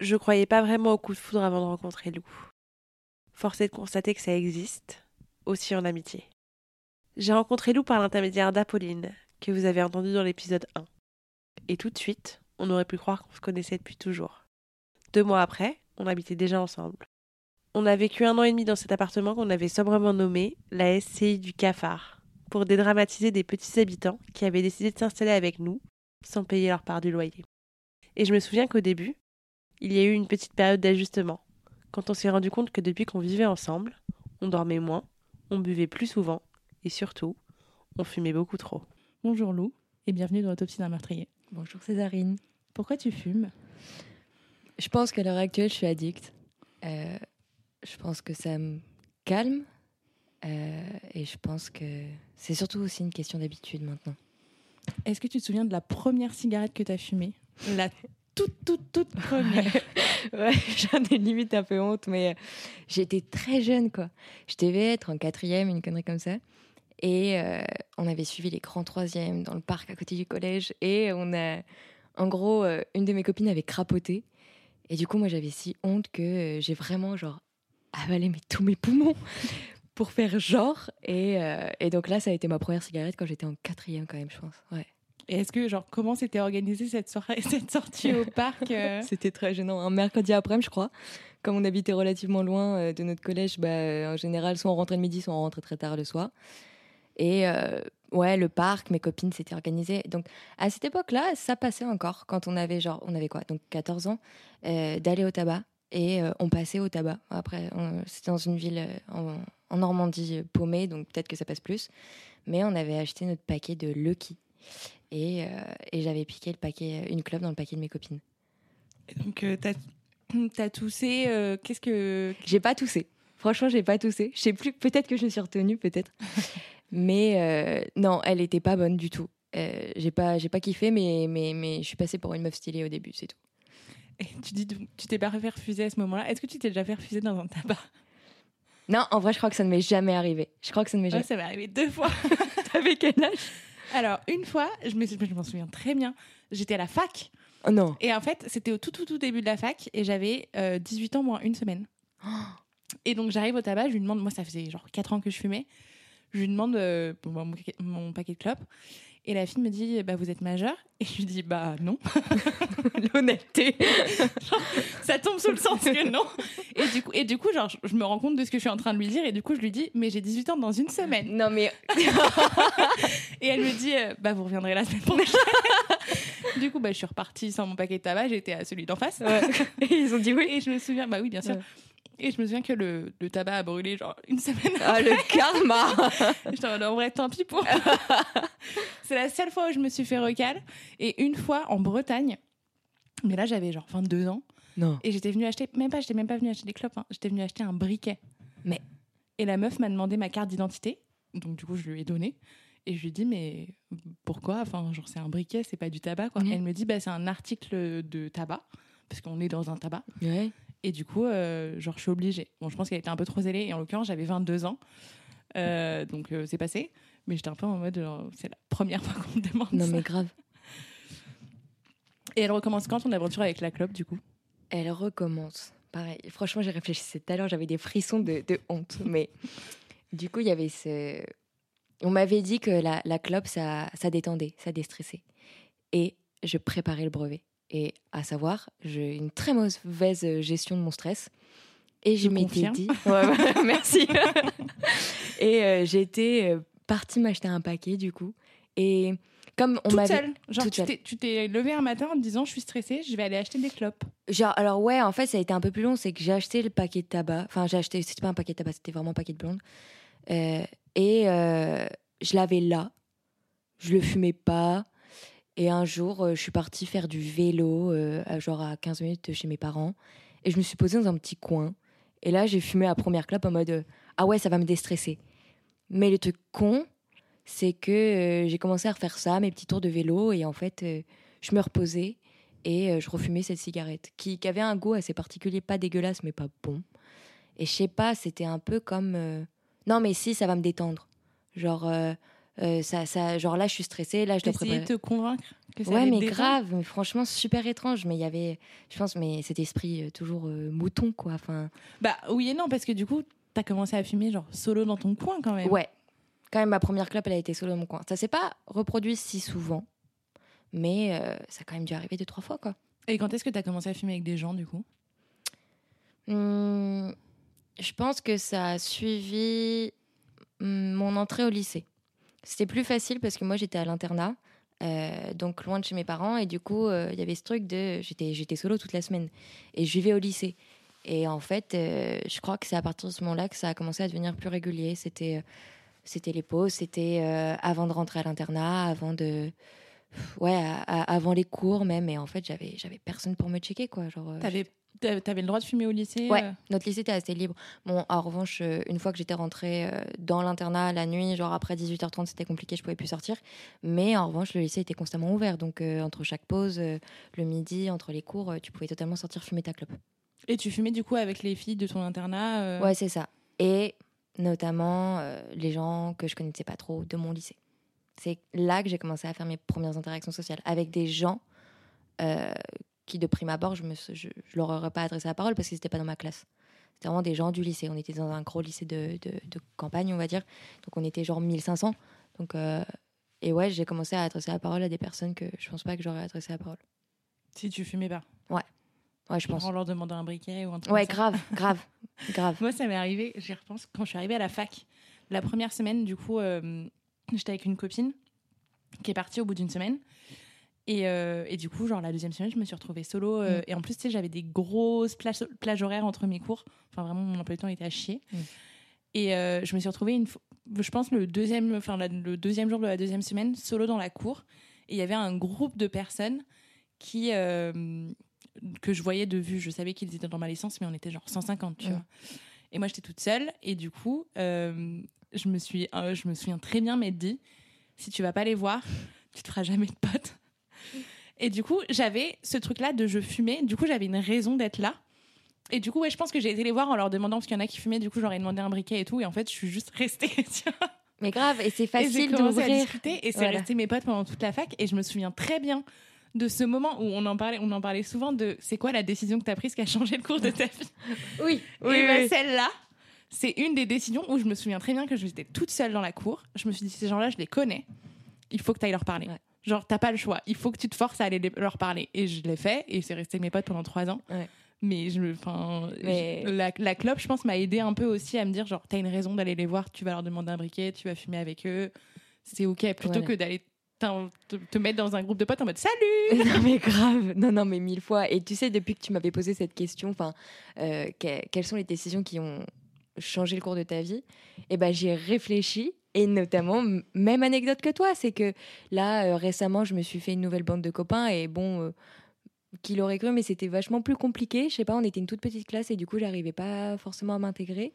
Je croyais pas vraiment au coup de foudre avant de rencontrer Lou. Force est de constater que ça existe, aussi en amitié. J'ai rencontré Lou par l'intermédiaire d'Apolline, que vous avez entendu dans l'épisode 1. Et tout de suite, on aurait pu croire qu'on se connaissait depuis toujours. Deux mois après, on habitait déjà ensemble. On a vécu un an et demi dans cet appartement qu'on avait sobrement nommé la SCI du cafard, pour dédramatiser des petits habitants qui avaient décidé de s'installer avec nous sans payer leur part du loyer. Et je me souviens qu'au début, il y a eu une petite période d'ajustement, quand on s'est rendu compte que depuis qu'on vivait ensemble, on dormait moins, on buvait plus souvent, et surtout, on fumait beaucoup trop. Bonjour Lou et bienvenue dans l'autopsie d'un meurtrier. Bonjour Césarine. Pourquoi tu fumes? Je pense qu'à l'heure actuelle, je suis addict. Euh, je pense que ça me calme. euh, et je pense que c'est surtout aussi une question d'habitude maintenant. Est-ce que tu te souviens de la première cigarette que tu as fumée? La toute, toute, toute première. ouais, j'en ai limite un peu honte, mais euh, j'étais très jeune, quoi. Je devais être en quatrième, une connerie comme ça. Et euh, on avait suivi les grands troisièmes dans le parc à côté du collège. Et on a, en gros, euh, une de mes copines avait crapoté. Et du coup, moi, j'avais si honte que j'ai vraiment, genre, avalé mes, tous mes poumons pour faire genre. Et, et donc là, ça a été ma première cigarette quand j'étais en quatrième, quand même, je pense. Ouais. Et est-ce que, genre, comment s'était organisée cette, soirée, cette sortie au parc euh? C'était très gênant. Un mercredi après-midi, je crois. Comme on habitait relativement loin euh, de notre collège, bah, euh, en général, soit on rentrait le midi, soit on rentrait très tard le soir. Et ouais, le parc, mes copines s'étaient organisées. Donc à cette époque-là, ça passait encore quand on avait genre, on avait quoi? Donc 14 ans, d'aller au tabac. Et on passait au tabac. Après, c'était dans une ville en, Normandie paumée, donc peut-être que ça passe plus. Mais on avait acheté notre paquet de Lucky. Et, euh, et j'avais piqué le paquet, une clope dans le paquet de mes copines. Et Donc, euh, t'as as toussé. euh, Qu'est-ce que. J'ai pas toussé. Franchement, j'ai pas toussé. Je sais plus. Peut-être que je me suis retenue, peut-être. mais euh, non, elle était pas bonne du tout. Euh, j'ai pas, j'ai pas kiffé, mais, mais, mais je suis passée pour une meuf stylée au début, c'est tout. Et tu dis, tu t'es pas fait refuser à ce moment-là. Est-ce que tu t'es déjà fait refuser dans un tabac? Non, en vrai, je crois que ça ne m'est jamais arrivé. Je crois que ça ne m'est Ouais, jamais. ça m'est arrivé deux fois. T'avais quel âge? Alors, une fois, je me- je m'en souviens très bien, j'étais à la fac. Oh non. Et en fait, c'était au tout, tout, tout début de la fac. Et j'avais euh, 18 ans moins une semaine. Et donc, j'arrive au tabac, je lui demande, moi, ça faisait genre 4 ans que je fumais. Je lui demande euh, mon, paquet- mon paquet de clopes. Et la fille me dit, bah, vous êtes majeur Et je lui dis, bah, non. L'honnêteté. ça tombe sous le sens que non. Et du coup, et du coup genre, je- me rends compte de ce que je suis en train de lui dire. Et du coup, je lui dis, mais j'ai 18 ans dans une semaine. non, mais. Et elle me dit, euh, bah, vous reviendrez la semaine prochaine. du coup, bah, je suis repartie sans mon paquet de tabac. J'étais à celui d'en face. Ouais. Et ils ont dit oui. Et je me souviens, bah oui, bien sûr. Ouais. Et je me souviens que le, le tabac a brûlé genre une semaine. Ah, le karma J'étais en vrai, tant pis pour. c'est la seule fois où je me suis fait recal. Et une fois en Bretagne, mais là j'avais genre 22 ans, Non. et j'étais venue acheter, même pas, j'étais même pas venue acheter des clopes, hein. j'étais venue acheter un briquet. Mais- Et la meuf m'a demandé ma carte d'identité, donc du coup je lui ai donné. Et je lui ai dit, mais pourquoi? Enfin, genre, c'est un briquet, c'est pas du tabac, quoi. Mhm. Elle me dit, bah, c'est un article de tabac, parce qu'on est dans un tabac. Ouais. Et du coup, euh, genre, je suis obligée. Bon, je pense qu'elle était un peu trop zélée. Et en l'occurrence, j'avais 22 ans. Euh, donc, euh, c'est passé. Mais j'étais un peu en mode, genre, c'est la première fois qu'on me demande Non, ça. mais grave. Et elle recommence quand ton aventure avec la clope, du coup? Elle recommence. Pareil. Franchement, j'ai réfléchi tout à l'heure, j'avais des frissons de, de honte. Mais du coup, il y avait ce. On m'avait dit que la, la clope, ça, ça détendait, ça déstressait. Et je préparais le brevet. Et à savoir, j'ai une très mauvaise gestion de mon stress. Et je, Je m'étais dit. Ouais, ouais, merci. et euh, j'étais euh, partie m'acheter un paquet, du coup. Et comme on Toute seule. Genre, toute tu seule. t'es- tu t'es levé un matin en te disant, je suis stressée, je vais aller acheter des clopes. Genre, alors ouais, en fait, ça a été un peu plus long. C'est que j'ai acheté le paquet de tabac. Enfin, j'ai acheté, c'était pas un paquet de tabac, c'était vraiment un paquet de blonde. Euh, et euh, je l'avais là. Je le fumais pas. Et un jour, euh, je suis partie faire du vélo, euh, genre à 15 minutes chez mes parents. Et je me suis posée dans un petit coin. Et là, j'ai fumé la première clope en mode euh, Ah ouais, ça va me déstresser. Mais le truc con, c'est que j'ai commencé à refaire ça, mes petits tours de vélo. Et en fait, je me reposais et je refumais cette cigarette qui, avait un goût assez particulier, pas dégueulasse, mais pas bon. Et je sais pas, c'était un peu comme. Non, mais si, ça va me détendre. Genre, euh, ça, ça, genre là, je suis stressée, là, je dois préparer. de te convaincre que ça Ouais, mais grave, mais franchement, super étrange. Mais il y avait, je pense, mais cet esprit euh, toujours euh, mouton, quoi. Enfin, Bah oui et non, parce que du coup, t'as commencé à fumer genre solo dans ton coin quand même. ouais. Quand même, ma première clope, elle a été solo dans mon coin. Ça s'est pas reproduit si souvent, mais ça a quand même dû arriver deux, trois fois, quoi. Et quand est-ce que t'as commencé à fumer avec des gens du coup? Hum, je pense que ça a suivi hum, mon entrée au lycée. C'était plus facile parce que moi j'étais à l'internat, euh, donc loin de chez mes parents, et du coup euh, il y avait ce truc de j'étais j'étais solo toute la semaine et je vivais au lycée. Et en fait, euh, je crois que c'est à partir de ce moment-là que ça a commencé à devenir plus régulier. C'était c'était les pauses, c'était avant de rentrer à l'internat, avant de ouais, à- à- avant les cours même. Et en fait, j'avais j'avais personne pour me checker quoi. Genre, T'avais t'avais le droit de fumer au lycée Ouais, euh notre lycée était assez libre. Bon, en revanche, euh, une fois que j'étais rentrée euh, dans l'internat la nuit, genre après 18h30, c'était compliqué, je pouvais plus sortir. Mais en revanche, le lycée était constamment ouvert. Donc, euh, entre chaque pause, euh, le midi, entre les cours, tu pouvais totalement sortir fumer ta clope. Et tu fumais du coup avec les filles de ton internat Ouais, c'est ça. Et notamment les gens que je connaissais pas trop de mon lycée. C'est là que j'ai commencé à faire mes premières interactions sociales avec des gens euh, qui, de prime abord, je ne je, je leur aurais pas adressé la parole parce qu'ils n'étaient pas dans ma classe. C'était vraiment des gens du lycée. On était dans un gros lycée de, de, de campagne, on va dire. Donc on était genre 1500. Donc, euh, et ouais, j'ai commencé à adresser la parole à des personnes que je pense pas que j'aurais adressé la parole. Si tu fumais pas. Ouais, je pense. En leur demandant un briquet ou un truc Ouais, grave, grave, grave. Moi, ça m'est arrivé, j'y repense, quand je suis arrivée à la fac. La première semaine, du coup, euh, j'étais avec une copine qui est partie au bout d'une semaine. Et, euh, et du coup, genre, la deuxième semaine, je me suis retrouvée solo. euh, Mm. Et en plus, tu sais, j'avais des grosses plages, plages horaires entre mes cours. Enfin, vraiment, mon emploi du temps était à chier. Mm. Et euh, je me suis retrouvée, une je pense, le deuxième, enfin, la- le deuxième jour de la deuxième semaine, solo dans la cour. Et il y avait un groupe de personnes qui, que je voyais de vue. Je savais qu'ils étaient dans ma licence, mais on était genre 150, tu Mm. vois. Et moi, j'étais toute seule. Et du coup, je, me suis, je me souviens très bien m'être dit si tu vas pas les voir, tu te feras jamais de potes. Et du coup, j'avais ce truc-là de je fumais. Du coup, j'avais une raison d'être là. Et du coup, ouais, je pense que j'ai été les voir en leur demandant, parce qu'il y en a qui fumaient, du coup, j'aurais demandé un briquet et tout. Et en fait, je suis juste restée. Mais grave, et c'est Et j'ai facile d'ouvrir. discuter et c'est Voilà. resté mes potes pendant toute la fac. Et je me souviens très bien de ce moment où on en parlait, on en parlait souvent de c'est quoi la décision que tu as prise qui a changé le cours de ta vie. Oui, et bah, celle-là, c'est une des décisions où je me souviens très bien que j'étais toute seule dans la cour. Je me suis dit, ces gens-là, je les connais. Il faut que tu ailles leur parler. Ouais. Genre, t'as pas le choix. Il faut que tu te forces à aller leur parler. Et je l'ai fait. Et c'est resté mes potes pendant trois ans. Ouais. Mais, je, me- enfin, Mais- je- la, la clope, je pense, m'a aidé un peu aussi à me dire, genre, t'as une raison d'aller les voir. Tu vas leur demander un briquet. Tu vas fumer avec eux. C'est OK. Plutôt Voilà. que d'aller te, te mettre dans un groupe de potes en mode salut non mais grave, non non mais mille fois. Et tu sais depuis que tu m'avais posé cette question, enfin, euh, que- quelles sont les décisions qui ont changé le cours de ta vie? Et ben j'ai réfléchi et notamment même anecdote que toi, c'est que là euh, récemment je me suis fait une nouvelle bande de copains et bon. euh, qui l'aurait cru, mais c'était vachement plus compliqué. Je sais pas, on était une toute petite classe et du coup, j'arrivais pas forcément à m'intégrer.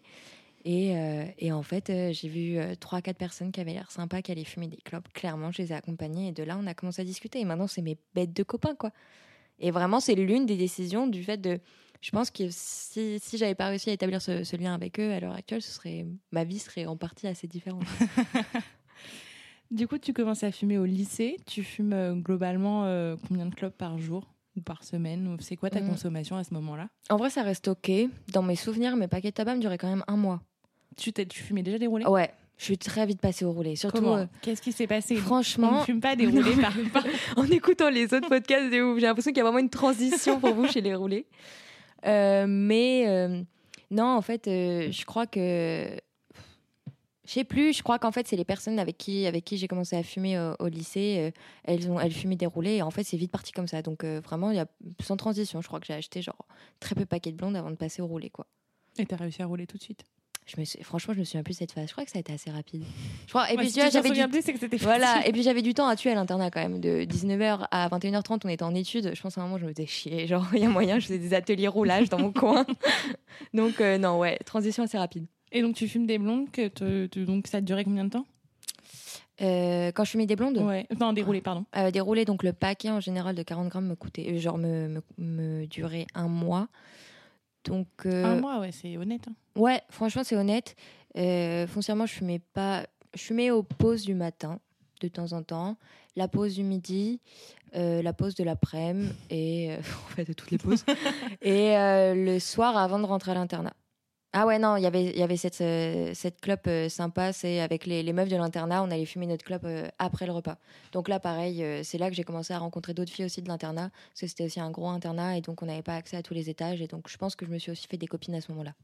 Et, euh, et en fait, j'ai vu trois, quatre personnes qui avaient l'air sympas, qui allaient fumer des clopes. Clairement, je les ai accompagnées et de là, on a commencé à discuter. Et maintenant, c'est mes bêtes de copains, quoi. Et vraiment, c'est l'une des décisions du fait de. Je pense que si, si j'avais pas réussi à établir ce, ce lien avec eux à l'heure actuelle, ce serait ma vie serait en partie assez différente. Du coup, tu commences à fumer au lycée. Tu fumes euh, globalement euh, combien de clopes par jour ou par semaine C'est quoi ta Mm. consommation à ce moment-là? En vrai, ça reste ok. Dans mes souvenirs, mes paquets de tabac me duraient quand même un mois. tu, tu fumais déjà des roulés? Ouais, Je suis très vite passée au roulé. Surtout, euh, Qu'est-ce qui s'est passé? On franchement, ne fume pas des roulés par, par- en écoutant les autres podcasts j'ai l'impression qu'il y a vraiment une transition pour vous chez les roulés. Euh, mais euh, non, en fait, euh, je crois que. Je sais plus, je crois qu'en fait, c'est les personnes avec qui, avec qui j'ai commencé à fumer au, lycée. elles, ont, elles fumaient des roulés et en fait, c'est vite parti comme ça. Donc, euh, vraiment, y a sans transition. Je crois que j'ai acheté genre très peu de paquets de blondes avant de passer au roulé. Et t'as réussi à rouler tout de suite? Je me suis- franchement, je me souviens plus de cette phase. Je crois que ça a été assez rapide. Je crois, et puis, si tu j'avais du plus, voilà, et puis j'avais du temps à tuer à l'internat quand même. De 19h à 21h30, on était en études. Je pense à un moment, je me faisais chier. Genre, il y a moyen, je faisais des ateliers roulage dans mon coin. Donc, euh, non, ouais, transition assez rapide. Et donc tu fumes des blondes, que te- donc ça a duré combien de temps? Euh, quand je fumais des blondes, Ouais. Non, des roulés, pardon. euh, des roulés, donc le paquet en général de 40 grammes me coûtait, euh, genre, me, me, me durait un mois. Donc, euh, Un mois, ouais, c'est honnête. hein. Ouais, franchement, c'est honnête. Euh, foncièrement, je fumais pas. Je fumais aux pauses du matin, de temps en temps, la pause du midi, euh, la pause de l'après-midi, et. euh, en fait, de toutes les pauses. et euh, le soir avant de rentrer à l'internat. Ah ouais, non, il y avait- il y avait cette, euh, cette clope euh, sympa, c'est avec les, les meufs de l'internat, on allait fumer notre clope euh, après le repas. Donc là, pareil, c'est là que j'ai commencé à rencontrer d'autres filles aussi de l'internat, parce que c'était aussi un gros internat, et donc on n'avait pas accès à tous les étages, et donc je pense que je me suis aussi fait des copines à ce moment-là.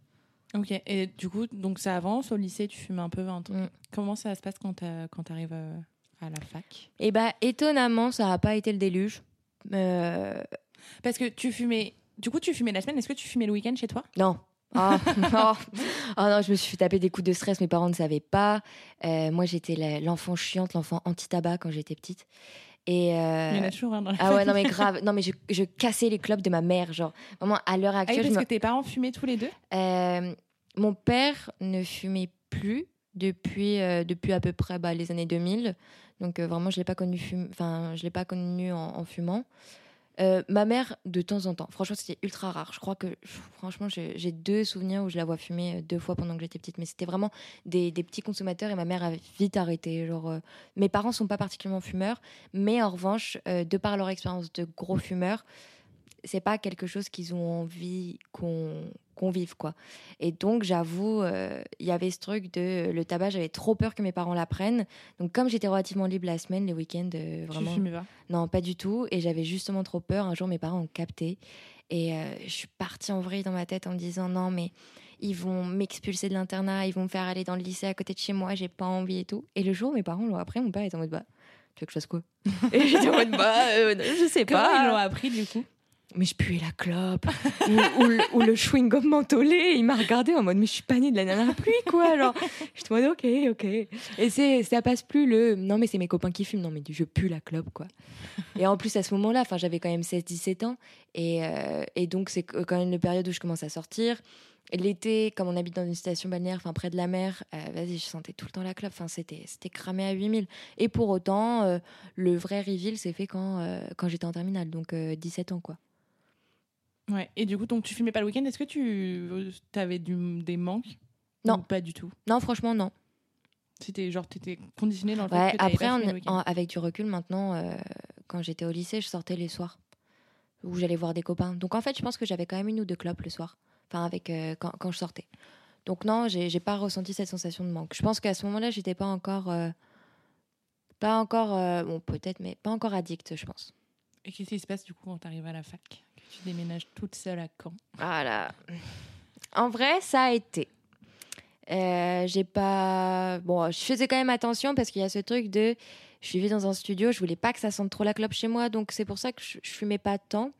Ok. Et du coup, donc ça avance. Au lycée, tu fumes un peu 20 ans. Mm. Comment ça se passe quand t'arrives euh, à la fac? Et bah, étonnamment, ça n'a pas été le déluge. Parce que tu fumais. Du coup, tu fumais la semaine. Est-ce que tu fumais le week-end chez toi? Non. Ah, oh. Oh non, je me suis fait taper des coups de stress, mes parents ne savaient pas. Euh, moi, j'étais l'enfant chiante, l'enfant anti-tabac quand j'étais petite. Et euh, Il y en a toujours un dans la Ah ouais, non mais grave. Non mais je, je cassais les clopes de ma mère, genre vraiment à l'heure Ah oui, actuelle. parce je que tes parents fumaient tous les deux? Euh, mon père ne fumait plus depuis euh, depuis à peu près bah, les années 2000. Donc vraiment, je l'ai pas connu fum- enfin je l'ai pas connu en, en fumant. Euh, ma mère, de temps en temps. Franchement, c'était ultra rare. Je crois que, franchement, j'ai deux souvenirs où je la vois fumer euh, deux fois pendant que j'étais petite. Mais c'était vraiment des, petits consommateurs et ma mère avait vite arrêté. Genre, euh, mes parents sont pas particulièrement fumeurs, mais en revanche, de par leur expérience de gros fumeurs, c'est pas quelque chose qu'ils ont envie qu'on qu'on vive quoi. Et donc j'avoue, euh, il y avait ce truc de le tabac, j'avais trop peur que mes parents l'apprennent. Donc comme j'étais relativement libre la semaine, les week-ends, euh, Tu vraiment. fumais pas? Non, pas du tout. Et j'avais justement trop peur. Un jour, mes parents ont capté. Et euh, je suis partie en vrille dans ma tête en me disant non, mais ils vont m'expulser de l'internat, ils vont me faire aller dans le lycée à côté de chez moi, j'ai pas envie et tout. Et le jour où mes parents l'ont appris, mon père était en mode bah, tu veux que je fasse quoi? Et j'étais en mode bah, euh, je sais Comment pas. ils l'ont appris du coup? Mais je puais la clope. ou, le, ou le chewing-gum mentholé. Il m'a regardé en mode, mais je suis pas née de la nana pluie, quoi. Genre, je te mode, ok, ok. Et c'est, ça passe plus le, non, mais c'est mes copains qui fument. Non, mais je pue la clope, quoi. Et en plus, à ce moment-là, enfin, j'avais quand même 16-17 ans. Et, euh, et donc, c'est quand même la période où je commence à sortir. L'été, comme on habite dans une station balnéaire, enfin près de la mer, euh, vas-y, je sentais tout le temps la clope. Enfin, c'était, c'était cramé à 8000. Et pour autant, euh, le vrai reveal s'est fait quand, quand j'étais en terminale, donc euh, 17 ans, quoi. Ouais. Et du coup, donc tu fumais pas le week-end. Est-ce que tu avais du, des manques Non. Ou pas du tout? Non, franchement, non. C'était genre, t'étais conditionné dans le fait Ouais, que t'allais après, pas le en- avec du recul maintenant, euh, quand j'étais au lycée, je sortais les soirs où j'allais voir des copains. Donc en fait, je pense que j'avais quand même une ou deux clopes le soir, enfin avec euh, quand, quand je sortais. Donc non, j'ai pas ressenti cette sensation de manque. Je pense qu'à ce moment-là, j'étais pas encore, euh, pas encore, euh, bon peut-être, mais pas encore addict, je pense. Et qu'est-ce qui se passe du coup quand t'arrives à la fac? Que tu déménages toute seule à Caen Voilà. En vrai, ça a été. Euh, j'ai pas. Bon, je faisais quand même attention parce qu'il y a ce truc de. Je vivais dans un studio, je voulais pas que ça sente trop la clope chez moi, donc c'est pour ça que je, je fumais pas tant.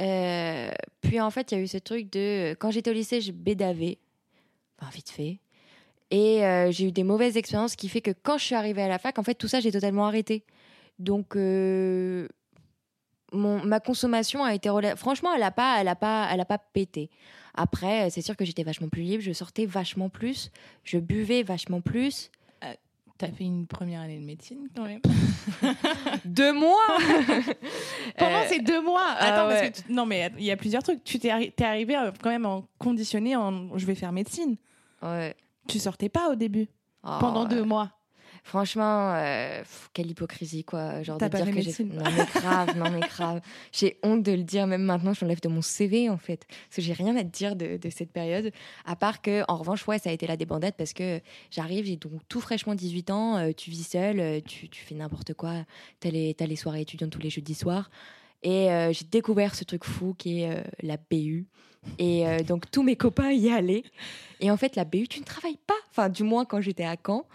Euh, puis en fait, il y a eu ce truc de. Quand j'étais au lycée, je bédavais. Enfin, vite fait. Et euh, j'ai eu des mauvaises expériences qui fait que quand je suis arrivée à la fac, en fait, tout ça, j'ai totalement arrêté. Donc. Mon, ma consommation a été rela- franchement elle a pas elle a pas elle a pas pété après c'est sûr que j'étais vachement plus libre je sortais vachement plus je buvais vachement plus T'as fait une première année de médecine quand même. deux mois Pendant Euh, ces deux mois Attends, ah parce ouais. que tu- non, mais il y a plusieurs trucs. Tu t'es arri- arrivé euh, quand même en conditionné en je vais faire médecine. ouais. Tu sortais pas au début, Oh, pendant ouais. deux mois. Franchement, euh, pff, quelle hypocrisie, quoi. Genre de pas dire fait que j'ai. Non, mais grave, non, mais grave. J'ai honte de le dire, même maintenant, je l'enlève de mon CV, en fait. Parce que j'ai rien à te dire de, de cette période. À part que, en revanche, ouais, ça a été la débandade parce que j'arrive, j'ai donc tout fraîchement 18 ans, euh, tu vis seul, euh, tu, tu fais n'importe quoi. T'as les, les soirées étudiantes tous les jeudis soirs. Et j'ai découvert ce truc fou qui est la BU. Et euh, donc, tous mes copains y allaient. Et en fait, la BU, tu ne travailles pas. Enfin, du moins, quand j'étais à Caen.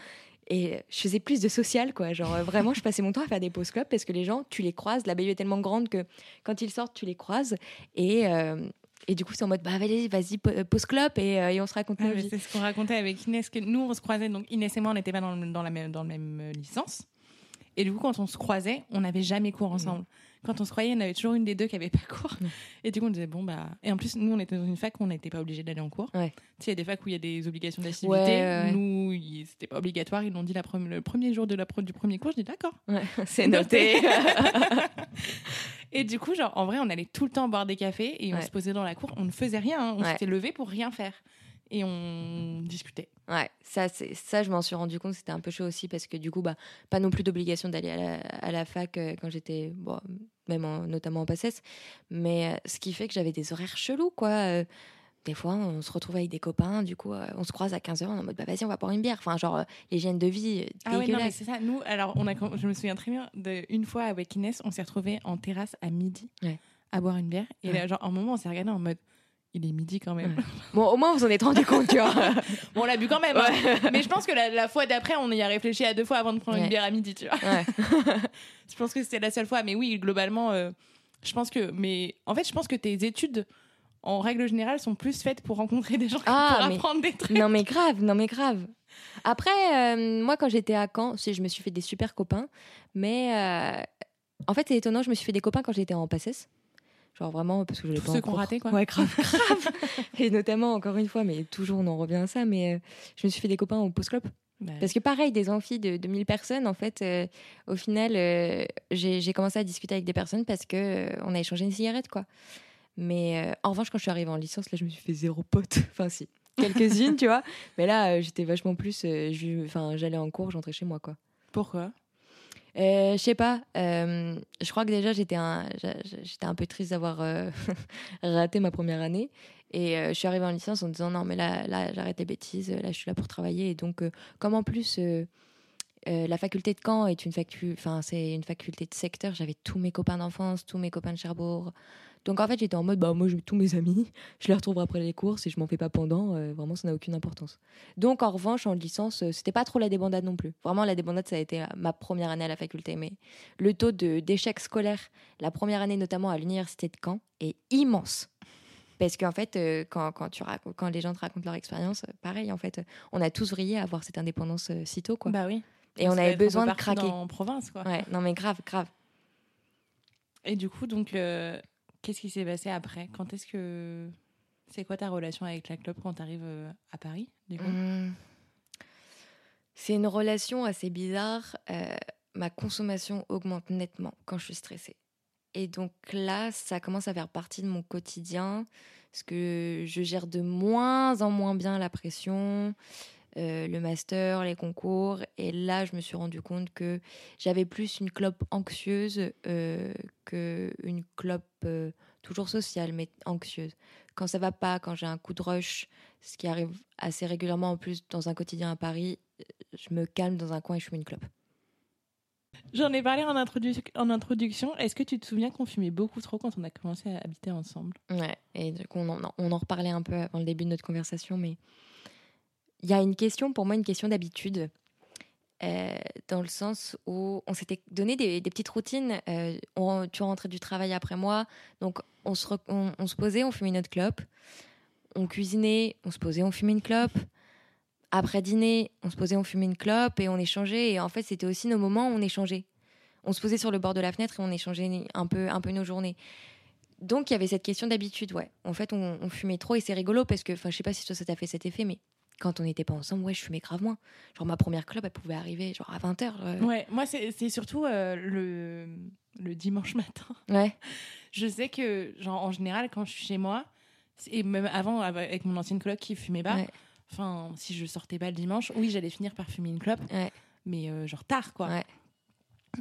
Et je faisais plus de social, quoi. Genre, euh, vraiment, je passais mon temps à faire des pause clubs parce que les gens, tu les croises. La BU est tellement grande que quand ils sortent, tu les croises. Et, euh, et du coup, c'est en mode, bah, vas-y, vas-y, po- pause club et, euh, et on se raconte Ah, c'est ce qu'on racontait avec Inès, que nous, on se croisait. Donc, Inès et moi, on n'était pas dans, le- dans la même, dans la même euh, licence. Et du coup, quand on se croisait, on n'avait jamais cours ensemble. Quand on se croyait, il y en avait toujours une des deux qui avait pas cours. Mm. Et du coup, on disait, bon, bah. Et en plus, nous, on était dans une fac où on n'était pas obligé d'aller en cours. Ouais. Tu sais, il y a des facs où il y a des obligations d'activité. Ouais, ouais, ouais. Nous, c'était pas obligatoire. Ils l'ont dit la pre- le premier jour de la pro- du premier cours. Je dis, d'accord. Ouais, c'est noté. Et du coup, genre, en vrai, on allait tout le temps boire des cafés et on se posait dans la cour. On ne faisait rien. hein. On s'était levé pour rien faire. Et on discutait. Ouais, ça, c'est- ça je m'en suis rendu compte, c'était un peu chaud aussi parce que du coup, bah, pas non plus d'obligation d'aller à la, à la fac euh, quand j'étais, bon, même en- notamment en PACES, mais euh, ce qui fait que j'avais des horaires chelous, quoi. Euh, des fois, on se retrouve avec des copains, du coup, euh, on se croise à 15h, on est en mode, bah vas-y, on va boire une bière. Enfin, genre, euh, l'hygiène de vie, euh, Ah ouais, non, mais dégueulasse. c'est ça. Nous, alors, on a, je me souviens très bien d'une fois avec Inès, on s'est retrouvés en terrasse à midi Ouais. à boire une bière. Et Ouais. là, genre, un moment, on s'est regardé en mode, il est midi quand même. Ouais. Bon, au moins, vous en êtes rendu compte, tu vois. bon, on l'a bu quand même. hein. Mais je pense que la, la fois d'après, on y a réfléchi à deux fois avant de prendre Ouais. une bière à midi, tu vois. Je pense que c'était la seule fois. Mais oui, globalement, euh, je pense que. Mais en fait, je pense que tes études, en règle générale, sont plus faites pour rencontrer des gens que Ah, pour mais- apprendre des trucs. Non mais grave, non mais grave. Après, euh, moi quand j'étais à Caen, je me suis fait des super copains, mais euh, en fait c'est étonnant, je me suis fait des copains quand j'étais en PACES. Genre vraiment parce que je l'ai pas ceux en qui ont cours. raté, quoi. Ouais, grave, grave. Et notamment, encore une fois, mais toujours on en revient à ça, mais euh, je me suis fait des copains au post-club. Bah, Parce que pareil, des amphis de, de 1000 personnes, en fait, euh, au final, euh, j'ai commencé à discuter avec des personnes parce que on a échangé une cigarette, quoi. Mais en revanche, quand je suis arrivée en licence, là, je me suis fait zéro pote. Enfin, si, quelques-unes, tu vois. Mais là, j'étais vachement plus. Enfin, j'allais en cours, j'entrais chez moi, quoi. Pourquoi? Euh, je sais pas. euh, je crois que déjà j'étais un, j'étais un peu triste d'avoir euh, raté ma première année. Et euh, je suis arrivée en licence en disant non mais là, là j'arrête les bêtises. Là je suis là pour travailler. Et donc comme en plus la faculté de Caen est une facu, enfin c'est une faculté de secteur. J'avais tous mes copains d'enfance, tous mes copains de Cherbourg. Donc en fait j'étais en mode bah moi j'ai tous mes amis. Je les retrouverai après les courses et je m'en fais pas pendant. euh, vraiment ça n'a aucune importance. Donc en revanche, en licence, euh, c'était pas trop la débandade non plus. Vraiment, la débandade, ça a été euh, ma première année à la faculté. Mais le taux d'échec scolaire, la première année notamment à l'université de Caen, est immense. Parce qu'en fait, euh, quand, quand, tu quand les gens te racontent leur expérience, pareil, en fait, on a tous vrillé à avoir cette indépendance euh, si tôt, quoi. Bah oui. Et on avait besoin de craquer. En province, quoi. Ouais, non mais grave, grave. Et du coup, donc, euh, qu'est-ce qui s'est passé après? Quand est-ce que. C'est quoi ta relation avec la club quand tu arrives à Paris Hum. C'est une relation assez bizarre. Euh, ma consommation augmente nettement quand je suis stressée. Et donc là, ça commence à faire partie de mon quotidien, parce que je gère de moins en moins bien la pression, euh, le master, les concours. Et là, je me suis rendu compte que j'avais plus une clope anxieuse euh, qu'une clope euh, toujours sociale, mais anxieuse. Quand ça va pas, quand j'ai un coup de rush, ce qui arrive assez régulièrement en plus dans un quotidien à Paris, euh, je me calme dans un coin et je fume une clope. J'en ai parlé en, introdu- en introduction. Est-ce que tu te souviens qu'on fumait beaucoup trop quand on a commencé à habiter ensemble? Ouais, et du coup, on en, on en reparlait un peu avant le début de notre conversation, mais il y a une question, pour moi, une question d'habitude, euh, dans le sens où on s'était donné des, petites routines. euh, tu rentrais du travail après moi, donc on se posait, on fumait notre clope, on cuisinait, on se posait, on fumait une clope. Après dîner, on se posait, on fumait une clope et on échangeait. Et en fait, c'était aussi nos moments où on échangeait. On se posait sur le bord de la fenêtre et on échangeait un peu, un peu nos journées. Donc il y avait cette question d'habitude, ouais. En fait, on, on fumait trop et c'est rigolo parce que, enfin, je sais pas si toi ça t'a fait cet effet, mais quand on n'était pas ensemble, ouais, je fumais grave moins. Genre ma première clope, elle pouvait arriver genre à 20h. Ouais, moi, c'est surtout euh, le, le dimanche matin. Ouais. Je sais que, genre, en général, quand je suis chez moi, et même avant, avec mon ancienne coloc qui fumait pas, Ouais. enfin, si je sortais pas le dimanche, oui, j'allais finir par fumer une clope. Ouais. mais euh, genre tard, quoi. Ouais.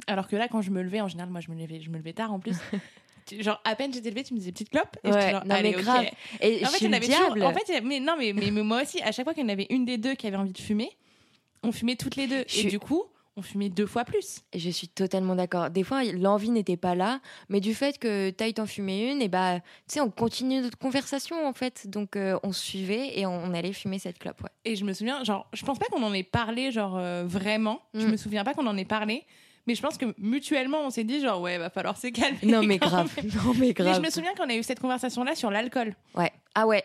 Alors que là, quand je me levais, en général, moi, je me levais, je me levais tard en plus. Tu- genre, à peine j'étais levée, tu me disais petite clope. Et Ouais, genre, non, mais grave. Et En je fait, il y en avait toujours- diable. En fait, mais non, mais, mais, mais moi aussi, à chaque fois qu'il y en avait une des deux qui avait envie de fumer, on fumait toutes les deux. Je Et suis- du coup, on fumait deux fois plus. Je suis totalement d'accord. Des fois, l'envie n'était pas là, mais du fait que t'ailles t'en fumer une, et bah, tu sais, on continue notre conversation en fait. Donc, euh, on se suivait et on, on allait fumer cette clope. Ouais. Et je me souviens, genre, je pense pas qu'on en ait parlé, genre, euh, vraiment. Je Mm. me souviens pas qu'on en ait parlé. Mais je pense que mutuellement, on s'est dit, genre, ouais, va falloir se calmer. Non, mais grave. même. Non, mais Mais grave. je me souviens qu'on a eu cette conversation-là sur l'alcool. Ouais. Ah ouais.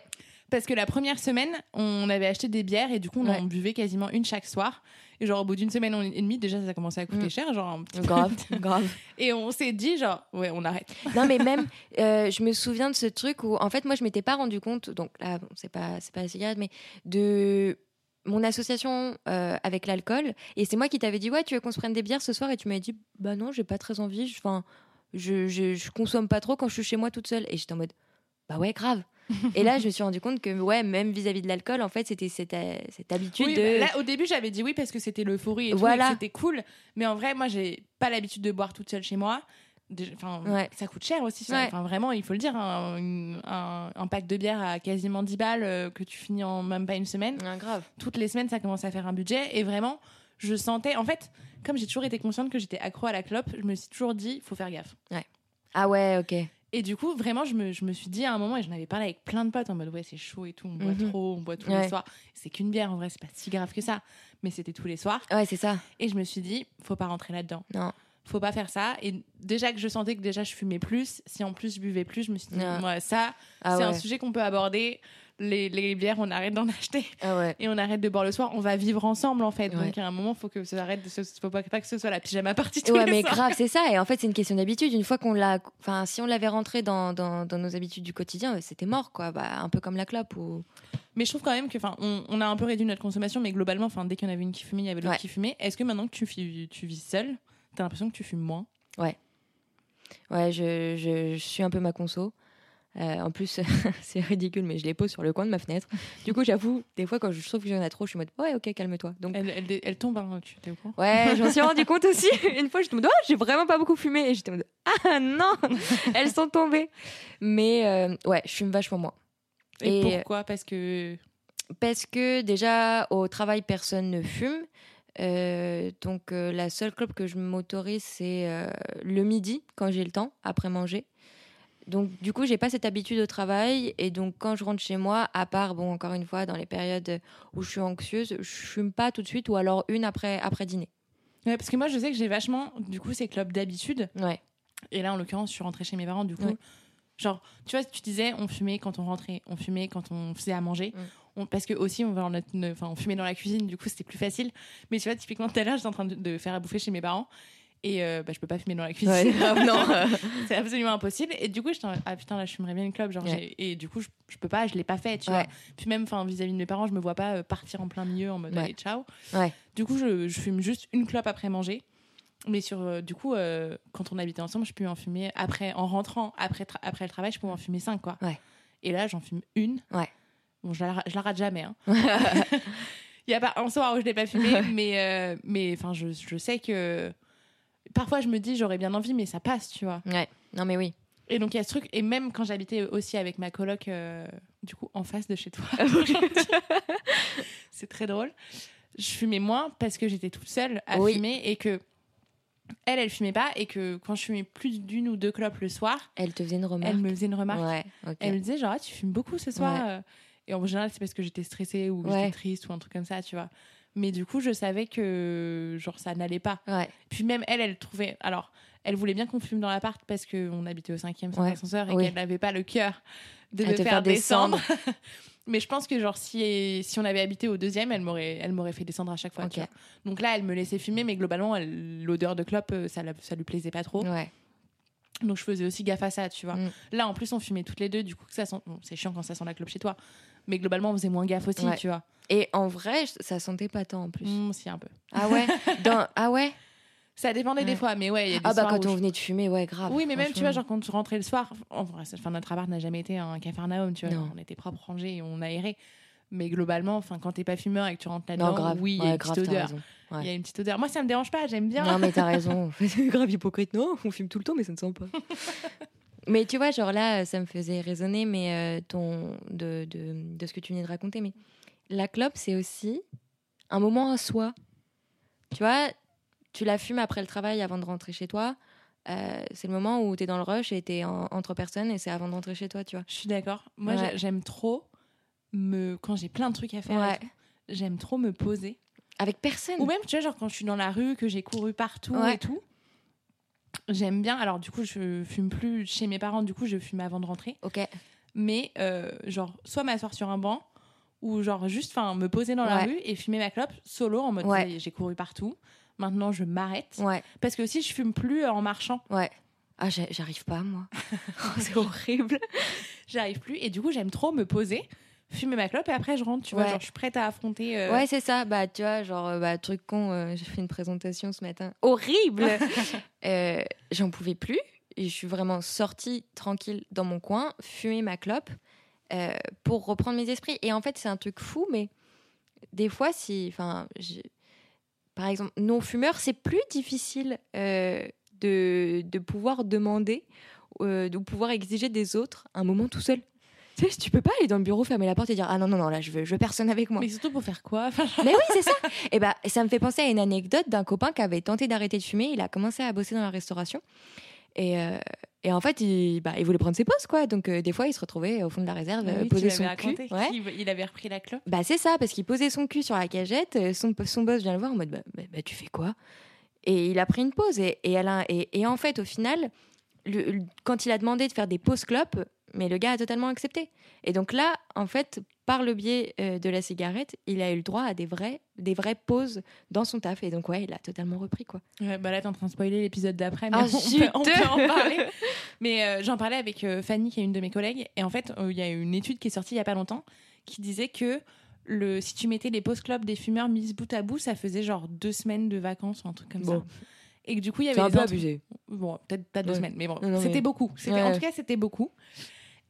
Parce que la première semaine, on avait acheté des bières et du coup, on Ouais. en buvait quasiment une chaque soir. Et genre, au bout d'une semaine et demie, déjà, ça commençait à coûter Mm. cher, genre un petit peu. Grave, grave. Et on s'est dit, genre, ouais, on arrête. Non, mais même, euh, je me souviens de ce truc où, en fait, moi, je m'étais pas rendu compte, donc là, bon, c'est pas, c'est pas la cigarette, mais de mon association euh, avec l'alcool. Et c'est moi qui t'avais dit, ouais, tu veux qu'on se prenne des bières ce soir? Et tu m'avais dit, bah non, j'ai pas très envie. Enfin, je, je, je consomme pas trop quand je suis chez moi toute seule. Et j'étais en mode, bah ouais, grave. et là, je me suis rendu compte que, ouais, même vis-à-vis de l'alcool, en fait, c'était cette, euh, cette habitude Oui, de. bah, là, au début, j'avais dit oui parce que c'était l'euphorie et, Voilà. et que c'était cool. Mais en vrai, moi, j'ai pas l'habitude de boire toute seule chez moi. Enfin, Ouais. ça coûte cher aussi. ça. Ouais. Enfin, vraiment, il faut le dire. Un, une- un- un pack de bière à quasiment 10 balles euh, que tu finis en même pas une semaine. Grave. Toutes les semaines, ça commence à faire un budget. Et vraiment, je sentais. En fait, comme j'ai toujours été consciente que j'étais accro à la clope, je me suis toujours dit, faut faire gaffe. Ah ouais, ok. Et du coup, vraiment, je me, je me suis dit à un moment, et j'en avais parlé avec plein de potes en mode ouais, c'est chaud et tout, on boit Mhm. trop, on boit tous Ouais. les soirs. C'est qu'une bière, en vrai, c'est pas si grave que ça. Mais c'était tous les soirs. Ouais, c'est ça. Et je me suis dit, faut pas rentrer là-dedans. Non. Faut pas faire ça. Et déjà que je sentais que déjà je fumais plus, si en plus je buvais plus, je me suis dit, Non. ouais, ça, Ah c'est ouais. un sujet qu'on peut aborder. Les, les bières, on arrête d'en acheter Ah ouais. et on arrête de boire le soir. On va vivre ensemble en fait. Ouais. Donc à un moment, faut que ça arrête. De faut pas, que ce soit la pyjama partie tous Ouais, les mais soirs. grave, c'est ça. Et en fait, c'est une question d'habitude. Une fois qu'on l'a, enfin, si on l'avait rentré dans, dans, dans nos habitudes du quotidien, euh, c'était mort, quoi. Bah, un peu comme la clope ou. Mais je trouve quand même que, enfin, on, on a un peu réduit notre consommation, mais globalement, enfin, dès qu'il y en avait une qui fumait, il y avait l'autre qui fumait. Est-ce que maintenant que tu, tu vis seule, t'as l'impression que tu fumes moins Ouais, je, je, je suis un peu ma conso. Euh, en plus, c'est ridicule, mais je les pose sur le coin de ma fenêtre. Du coup, j'avoue, des fois, quand je trouve que j'en ai trop, je suis en mode ouais, ok, calme-toi. Donc, Elle, elle, elle tombe, hein, tu t'es au courant ouais, j'en suis rendu compte aussi. Une fois, je me dis, oh, j'ai vraiment pas beaucoup fumé. Et j'étais en mode, ah non, elles sont tombées. Mais euh, ouais, je fume vachement moins. Et, Et- pourquoi? Parce que. Parce que déjà, au travail, personne ne fume. Euh, donc, euh, la seule clope que je m'autorise, c'est euh, le midi, quand j'ai le temps, après manger. Donc, du coup, j'ai pas cette habitude au travail. Et donc, quand je rentre chez moi, à part, bon, encore une fois, dans les périodes où je suis anxieuse, je fume pas tout de suite ou alors une après, après dîner. Ouais, parce que moi, je sais que j'ai vachement, du coup, ces clubs d'habitude. Ouais. Et là, en l'occurrence, je suis rentrée chez mes parents, du coup. Ouais. Genre, tu vois, tu disais, on fumait quand on rentrait, on fumait quand on faisait à manger. Mm. On- parce que aussi, on, va en ne- enfin, on fumait dans la cuisine, du coup, c'était plus facile. Mais tu vois, typiquement, tout à l'heure, j'étais en train de, de faire à bouffer chez mes parents. Et euh, bah, je peux pas fumer dans la cuisine. Ouais, non. c'est absolument impossible. Et du coup, j'étais ah putain, là, je fumerais bien une clope. Genre, Ouais. Et du coup, je, je peux pas, je l'ai pas fait, tu Ouais. vois. Puis même, enfin, vis-à-vis de mes parents, je me vois pas euh, partir en plein milieu en mode, allez, ciao. Ouais. Du coup, je, je fume juste une clope après manger. Mais sur, euh, du coup, euh, quand on habitait ensemble, je peux en fumer après, en rentrant après, tra- après le travail, je pouvais en fumer cinq, quoi. Ouais. Et là, j'en fume une. Ouais. Bon, je la, je la rate jamais. Hein. Il y a pas un soir où je l'ai pas fumé, mais, euh, mais enfin, je, je sais que parfois je me dis j'aurais bien envie, mais ça passe, tu vois. Ouais. Non, mais oui. Et donc il y a ce truc, et même quand j'habitais aussi avec ma coloc, euh, du coup en face de chez toi, c'est très drôle. Je fumais moins parce que j'étais toute seule à Oui. fumer et que elle, elle fumait pas et que quand je fumais plus d'une ou deux clopes le soir, Elle te faisait une remarque. elle me faisait une remarque. Ouais. Elle me disait genre ah, tu fumes beaucoup ce soir. Ouais. Et en général c'est parce que j'étais stressée ou que Ouais. j'étais triste ou un truc comme ça, tu vois. Mais du coup je savais que genre ça n'allait pas. Ouais. Puis même elle, elle trouvait. Alors, elle voulait bien qu'on fume dans l'appart parce qu'on habitait au cinquième sans Ouais. ascenseur et Oui. qu'elle n'avait pas le cœur de me faire, faire descendre. Mais je pense que genre si, si on avait habité au deuxième, elle m'aurait elle m'aurait fait descendre à chaque fois. Donc là, elle me laissait fumer, mais globalement, l'odeur de clope, euh, ça, ça lui plaisait pas trop. Ouais. Donc je faisais aussi gaffe à ça, tu vois. Mm. Là, en plus, on fumait toutes les deux, du coup, que ça sent. bon, c'est chiant quand ça sent la clope chez toi. Mais globalement, on faisait moins gaffe aussi, Ouais. tu vois. Et en vrai, ça sentait pas tant en plus. Mm, si, un peu. Ah ouais Dans- Ah ouais Ça dépendait des fois, mais ouais, il y a des Ah bah quand on je- venait de fumer, ouais, grave. Oui, mais même, tu vois, genre quand tu rentrais le soir, en vrai, ça- enfin, notre appart n'a jamais été un cafarnaum, tu vois, Non. on était propre, rangé, et on aérait. Mais globalement, enfin, quand t'es pas fumeur et que tu rentres là-dedans, oui, il y a une grave, petite odeur. Ouais. Il y a une petite odeur. Moi, ça me dérange pas, j'aime bien. Non, mais t'as raison. C'est grave hypocrite. Non, on fume tout le temps, mais ça ne sent pas. Mais tu vois, genre là, ça me faisait raisonner mais, euh, ton, de, de, de ce que tu venais de raconter. Mais la clope, c'est aussi un moment à soi. Tu vois, tu la fumes après le travail avant de rentrer chez toi. Euh, c'est le moment où tu es dans le rush et tu es entre personnes et c'est avant de rentrer chez toi, tu vois. Je suis d'accord. Moi, Ouais. j'aime trop me quand j'ai plein de trucs à faire. Ouais. J'aime trop me poser. Avec personne. Ou même, tu vois, genre quand je suis dans la rue, que j'ai couru partout Ouais. et tout. J'aime bien. Alors, du coup, je fume plus chez mes parents. Du coup, je fume avant de rentrer. Ok. Mais euh, genre, soit m'asseoir sur un banc ou genre juste, me poser dans la rue et fumer ma clope solo en mode Ouais. j'ai couru partout. Maintenant, je m'arrête Ouais, parce que aussi, je fume plus euh, en marchant. ouais. Ah, j'arrive pas, moi. c'est horrible. J'arrive plus et du coup, j'aime trop me poser, fumer ma clope et après, je rentre. Tu vois, Ouais. genre, je suis prête à affronter. euh, Ouais, c'est ça. Bah, tu vois, genre, euh, bah, truc con, euh, j'ai fait une présentation ce matin. Horrible Euh, J'en pouvais plus. Et je suis vraiment sortie tranquille dans mon coin, fumer ma clope pour reprendre mes esprits. Et en fait, c'est un truc fou, mais des fois, si. Enfin, par exemple, non-fumeur, c'est plus difficile de, de pouvoir demander, de pouvoir exiger des autres un moment tout seul. Tu sais, tu peux pas aller dans le bureau, fermer la porte et dire Ah non, non, non, là, je veux, je veux personne avec moi. Mais surtout pour faire quoi? Mais oui, c'est ça. Et bah, ça me fait penser à une anecdote d'un copain qui avait tenté d'arrêter de fumer. Il a commencé à bosser dans la restauration. Et, euh, et en fait, il, bah, il voulait prendre ses pauses, quoi. Donc, euh, des fois, il se retrouvait au fond de la réserve, euh, oui, tu poser son cul. Ouais. Il avait repris la clope. Bah, c'est ça, parce qu'il posait son cul sur la cagette. euh, Son, son boss vient le voir en mode bah, bah, bah, Tu fais quoi? Et il a pris une pause. Et, et, elle a- et, et en fait, au final, le- le- quand il a demandé de faire des pauses clopes, mais le gars a totalement accepté. Et donc là, en fait, par le biais euh, de la cigarette, il a eu le droit à des, vrais, des vraies pauses dans son taf. Et donc, ouais, il a totalement repris, quoi. Ouais, bah là, t'es en train de spoiler l'épisode d'après, mais Ah, on, peut, zut on peut en parler. mais euh, j'en parlais avec euh, Fanny, qui est une de mes collègues, et en fait, euh, il y a une étude qui est sortie il y a pas longtemps qui disait que le, si tu mettais les pauses clubs des fumeurs mises bout à bout, ça faisait genre deux semaines de vacances ou un truc comme Bon. ça. Et que du coup, il y avait C'est un peu entre- abusé. Bon, peut-être pas deux Ouais. semaines, mais bon, c'était mais- beaucoup. Ouais, En tout cas, c'était beaucoup.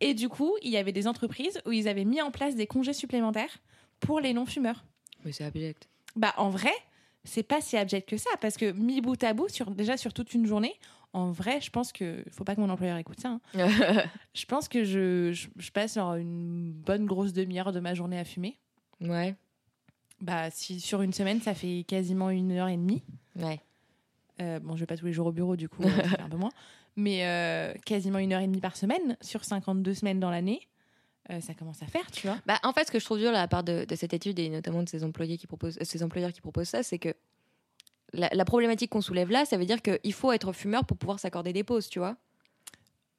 Et du coup, il y avait des entreprises où ils avaient mis en place des congés supplémentaires pour les non-fumeurs. Mais c'est abject. Bah, en vrai, c'est pas si abject que ça, parce que mis bout à bout, sur, déjà sur toute une journée, en vrai, je pense que. Faut pas que mon employeur écoute ça. hein. Je pense que je, je, je passe genre une bonne grosse demi-heure de ma journée à fumer. ouais, Bah, si sur une semaine, ça fait quasiment une heure et demie. ouais. Euh, bon, je vais pas tous les jours au bureau, du coup, euh, un peu moins. Mais euh, quasiment une heure et demie par semaine, sur 52 semaines dans l'année, euh, ça commence à faire, tu vois. Bah, en fait, ce que je trouve dur la part de, cette étude et notamment de euh, ces employeurs qui proposent ça, c'est que la, la problématique qu'on soulève là, ça veut dire qu'il faut être fumeur pour pouvoir s'accorder des pauses, tu vois.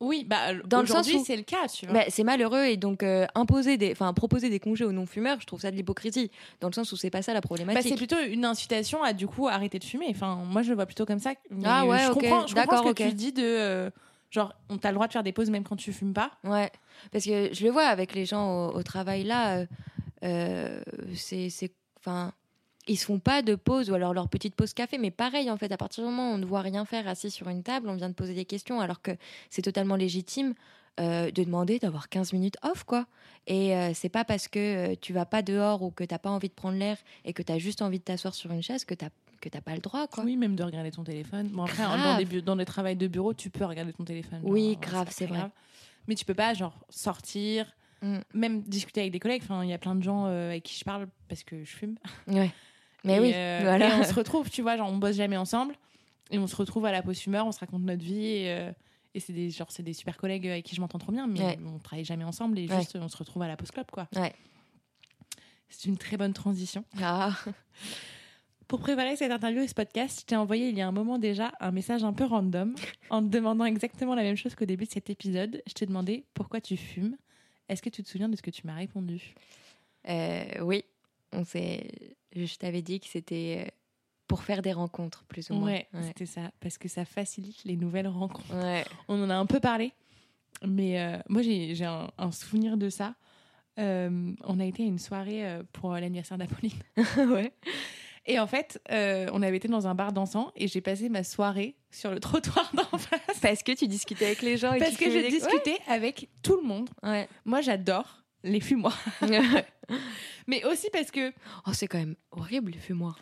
Oui, bah, Dans le sens aujourd'hui, où- c'est le cas, tu vois. Bah, c'est malheureux et donc euh, imposer des, enfin proposer des congés aux non-fumeurs, je trouve ça de l'hypocrisie, dans le sens où c'est pas ça la Bah, problématique. c'est plutôt une incitation à du coup arrêter de fumer. Enfin, moi je le vois plutôt comme ça. Mais, Ah ouais, je comprends, je comprends ce que tu dis de euh, genre on t'a le droit de faire des pauses même quand tu fumes pas. Ouais, parce que je le vois avec les gens au, au travail là, euh, euh, c'est, c'est, enfin, ils se font pas de pause ou alors leur petite pause café, mais pareil en fait, à partir du moment où on ne voit rien faire assis sur une table, on vient de poser des questions, alors que c'est totalement légitime euh, de demander d'avoir 15 minutes off quoi. Et euh, c'est pas parce que euh, tu vas pas dehors ou que t'as pas envie de prendre l'air et que tu as juste envie de t'asseoir sur une chaise que t'as que t'as pas le droit quoi. Oui, même de regarder ton téléphone. Bon après Grave. dans des dans des travails de bureau, tu peux regarder ton téléphone. Oui, grave, c'est vrai. grave. Mais tu peux pas genre sortir, Mm. même discuter avec des collègues. Enfin, il y a plein de gens euh, avec qui je parle parce que je fume. Ouais. Mais Et, oui, euh, voilà. et on se retrouve, tu vois, genre on bosse jamais ensemble et on se retrouve à la pause fumeur, on se raconte notre vie et, euh, et c'est des genre c'est des super collègues avec qui je m'entends trop bien, mais Ouais. on travaille jamais ensemble et Ouais. juste on se retrouve à la pause club quoi. Ouais. C'est une très bonne transition. Ah. Pour préparer cette interview et ce podcast, je t'ai envoyé il y a un moment déjà un message un peu random en te demandant exactement la même chose qu'au début de cet épisode. Je t'ai demandé pourquoi tu fumes. Est-ce que tu te souviens de ce que tu m'as répondu? Euh, oui, on s'est. Je t'avais dit que c'était euh, pour faire des rencontres, plus ou moins. Ouais, Ouais. c'était ça, parce que ça facilite les nouvelles rencontres. Ouais. On en a un peu parlé, mais euh, moi j'ai un, un souvenir de ça. Euh, on a été à une soirée pour l'anniversaire d'Apolline. ouais. Et en fait, euh, on avait été dans un bar dansant et j'ai passé ma soirée sur le trottoir d'en face. Parce que tu discutais avec les gens et Parce que je des- discutais avec tout le monde. Ouais. Moi, j'adore les fumoirs. Mais aussi parce que. Oh, c'est quand même horrible, le fumoir.